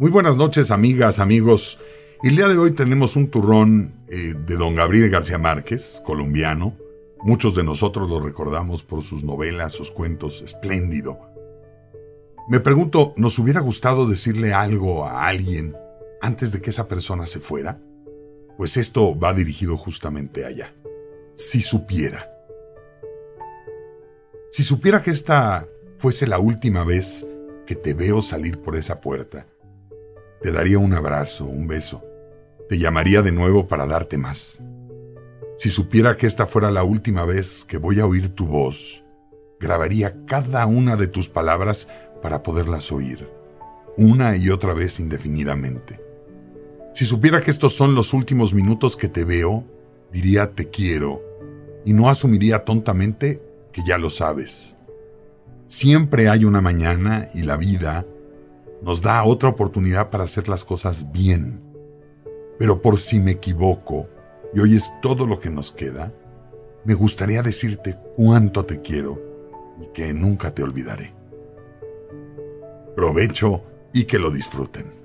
Muy buenas noches, amigas, amigos. El día de hoy tenemos un turrón eh, de don Gabriel García Márquez, colombiano. Muchos de nosotros lo recordamos por sus novelas, sus cuentos, espléndido. Me pregunto, ¿nos hubiera gustado decirle algo a alguien antes de que esa persona se fuera? Pues esto va dirigido justamente allá. Si supiera. Si supiera que esta fuese la última vez que te veo salir por esa puerta, te daría un abrazo, un beso. Te llamaría de nuevo para darte más. Si supiera que esta fuera la última vez que voy a oír tu voz, grabaría cada una de tus palabras para poderlas oír, una y otra vez indefinidamente. Si supiera que estos son los últimos minutos que te veo, diría te quiero y no asumiría tontamente que ya lo sabes. Siempre hay una mañana y la vida nos da otra oportunidad para hacer las cosas bien. Pero por si me equivoco y hoy es todo lo que nos queda, me gustaría decirte cuánto te quiero y que nunca te olvidaré. Provecho y que lo disfruten.